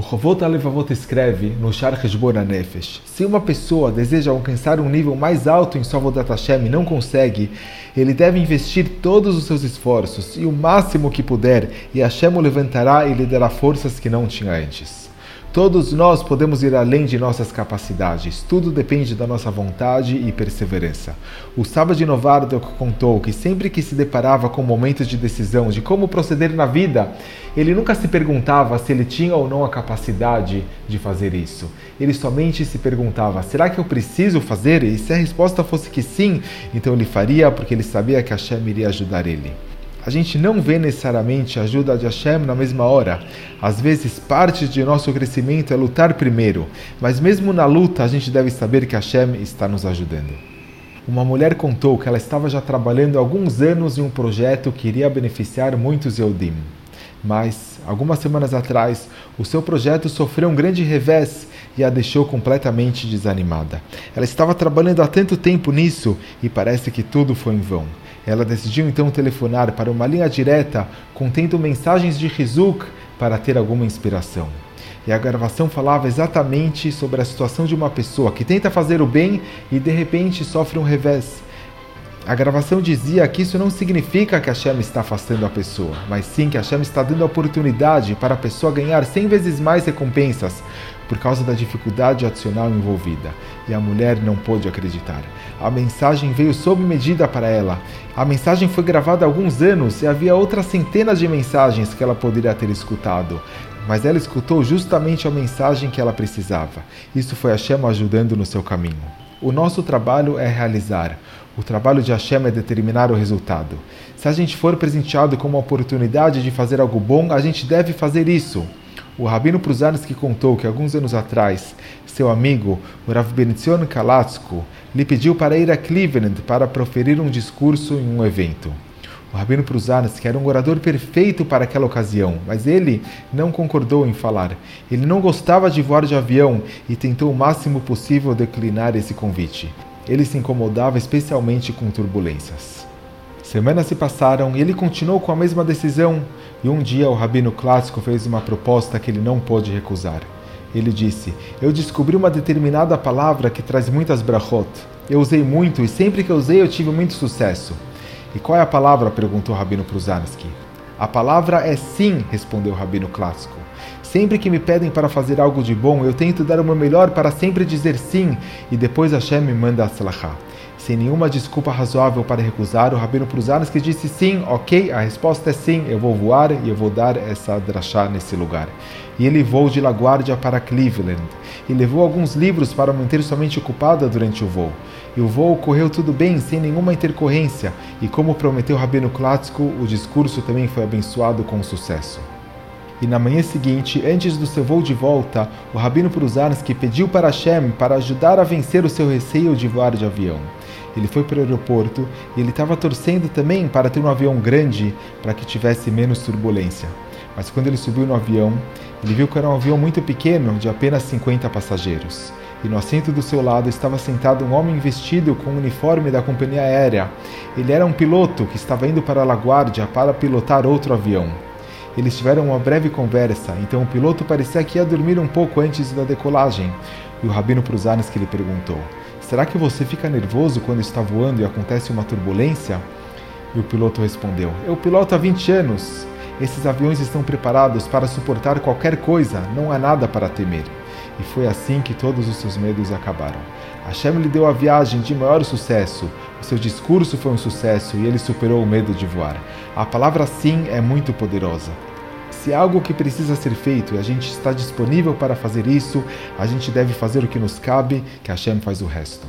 O Rovot Alevavot escreve no Shar Heshbon Nefesh: Se uma pessoa deseja alcançar um nível mais alto em sua Vodat Hashem e não consegue, ele deve investir todos os seus esforços e o máximo que puder, e Hashem o levantará e lhe dará forças que não tinha antes. Todos nós podemos ir além de nossas capacidades, tudo depende da nossa vontade e perseverança. O Saba de Novardok contou que sempre que se deparava com momentos de decisão de como proceder na vida, ele nunca se perguntava se ele tinha ou não a capacidade de fazer isso. Ele somente se perguntava: será que eu preciso fazer? E se a resposta fosse que sim, então ele faria porque ele sabia que Hashem iria ajudar ele a gente não vê necessariamente a ajuda de Hashem na mesma hora. Às vezes, parte de nosso crescimento é lutar primeiro, mas mesmo na luta, a gente deve saber que Hashem está nos ajudando. Uma mulher contou que ela estava já trabalhando há alguns anos em um projeto que iria beneficiar muitos Yehudim. Mas, algumas semanas atrás, o seu projeto sofreu um grande revés e a deixou completamente desanimada. Ela estava trabalhando há tanto tempo nisso e parece que tudo foi em vão. Ela decidiu então telefonar para uma linha direta contendo mensagens de Rizuk para ter alguma inspiração. E a gravação falava exatamente sobre a situação de uma pessoa que tenta fazer o bem e de repente sofre um revés. A gravação dizia que isso não significa que a Hashem está afastando a pessoa, mas sim que a Hashem está dando a oportunidade para a pessoa ganhar 100 vezes mais recompensas por causa da dificuldade adicional envolvida. E a mulher não pôde acreditar. A mensagem veio sob medida para ela. A mensagem foi gravada há alguns anos e havia outras centenas de mensagens que ela poderia ter escutado. Mas ela escutou justamente a mensagem que ela precisava. Isso foi a Hashem ajudando no seu caminho. O nosso trabalho é realizar. O trabalho de Hashem é determinar o resultado. Se a gente for presenteado com uma oportunidade de fazer algo bom, a gente deve fazer isso. O Rabino Pruzansky contou que alguns anos atrás, seu amigo, o Rav Benzion Kalatsko, lhe pediu para ir a Cleveland para proferir um discurso em um evento. O Rabino Pruzansky era um orador perfeito para aquela ocasião, mas ele não concordou em falar. Ele não gostava de voar de avião e tentou o máximo possível declinar esse convite. Ele se incomodava especialmente com turbulências. Semanas se passaram e ele continuou com a mesma decisão. E um dia o rabino clássico fez uma proposta que ele não pôde recusar. Ele disse: Eu descobri uma determinada palavra que traz muitas brachot. Eu usei muito e sempre que usei eu tive muito sucesso. E qual é a palavra? perguntou o rabino Pruzansky. A palavra é sim, respondeu o rabino clássico. Sempre que me pedem para fazer algo de bom, eu tento dar o meu melhor para sempre dizer sim, e depois Hashem me manda a Slachá. Sem nenhuma desculpa razoável para recusar, o Rabino Pruzansky disse sim, ok, a resposta é sim, eu vou voar e eu vou dar essa drachá nesse lugar. E ele voou de LaGuardia para Cleveland, e levou alguns livros para manter sua mente ocupada durante o voo. E o voo correu tudo bem, sem nenhuma intercorrência, e como prometeu o Rabino Klatsko, o discurso também foi abençoado com sucesso. E na manhã seguinte, antes do seu voo de volta, o Rabino Pruzansky pediu para Hashem para ajudar a vencer o seu receio de voar de avião. Ele foi para o aeroporto e ele estava torcendo também para ter um avião grande para que tivesse menos turbulência. Mas quando ele subiu no avião, ele viu que era um avião muito pequeno, de apenas 50 passageiros. E no assento do seu lado estava sentado um homem vestido com o uniforme da companhia aérea. Ele era um piloto que estava indo para a LaGuardia para pilotar outro avião. Eles tiveram uma breve conversa, então o piloto parecia que ia dormir um pouco antes da decolagem. E o rabino Pruzanes que lhe perguntou: Será que você fica nervoso quando está voando e acontece uma turbulência? E o piloto respondeu: Eu piloto há 20 anos. Esses aviões estão preparados para suportar qualquer coisa, não há nada para temer. E foi assim que todos os seus medos acabaram. Hashem lhe deu a viagem de maior sucesso, o seu discurso foi um sucesso e ele superou o medo de voar. A palavra sim é muito poderosa. Se é algo que precisa ser feito e a gente está disponível para fazer isso, a gente deve fazer o que nos cabe, que Hashem faz o resto.